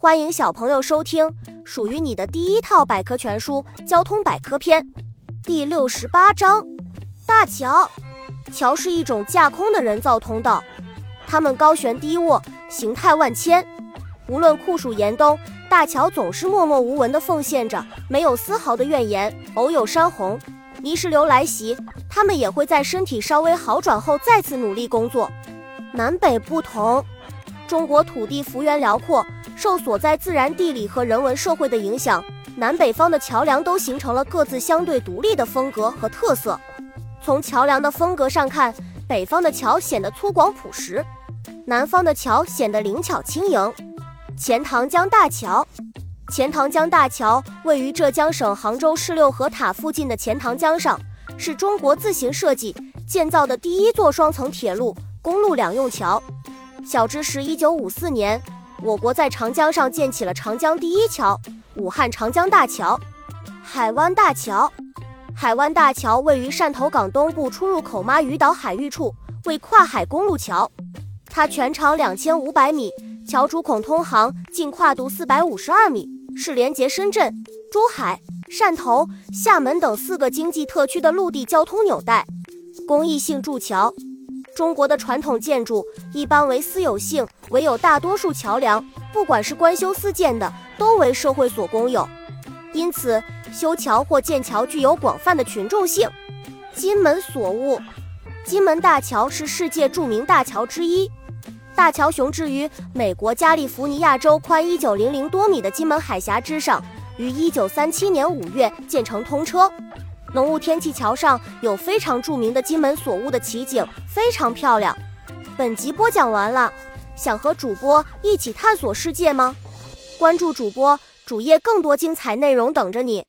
欢迎小朋友收听属于你的第一套百科全书《交通百科篇》第六十八章：大桥。桥是一种架空的人造通道，它们高悬低卧，形态万千。无论酷暑严冬，大桥总是默默无闻地奉献着，没有丝毫的怨言。偶有山洪、泥石流来袭，他们也会在身体稍微好转后再次努力工作。南北不同。中国土地幅员辽阔，受所在自然地理和人文社会的影响，南北方的桥梁都形成了各自相对独立的风格和特色。从桥梁的风格上看，北方的桥显得粗犷朴实，南方的桥显得灵巧轻盈。钱塘江大桥，钱塘江大桥位于浙江省杭州市六合塔附近的钱塘江上，是中国自行设计建造的第一座双层铁路、公路两用桥。小知识：一九五四年，我国在长江上建起了长江第一桥——武汉长江大桥。海湾大桥，海湾大桥位于汕头港东部出入口妈屿岛海域处，为跨海公路桥。它全长两千五百米，桥主孔通航净跨度四百五十二米，是连接深圳、珠海、汕头、厦门等四个经济特区的陆地交通纽带。公益性筑桥。中国的传统建筑一般为私有性，唯有大多数桥梁，不管是官修私建的，都为社会所公有。因此，修桥或建桥具有广泛的群众性。金门所物，金门大桥是世界著名大桥之一。大桥雄置于美国加利福尼亚州宽一九零零多米的金门海峡之上，于一九三七年五月建成通车。浓雾天气桥上有非常著名的金门锁雾的奇景，非常漂亮。本集播讲完了，想和主播一起探索世界吗？关注主播主页，更多精彩内容等着你。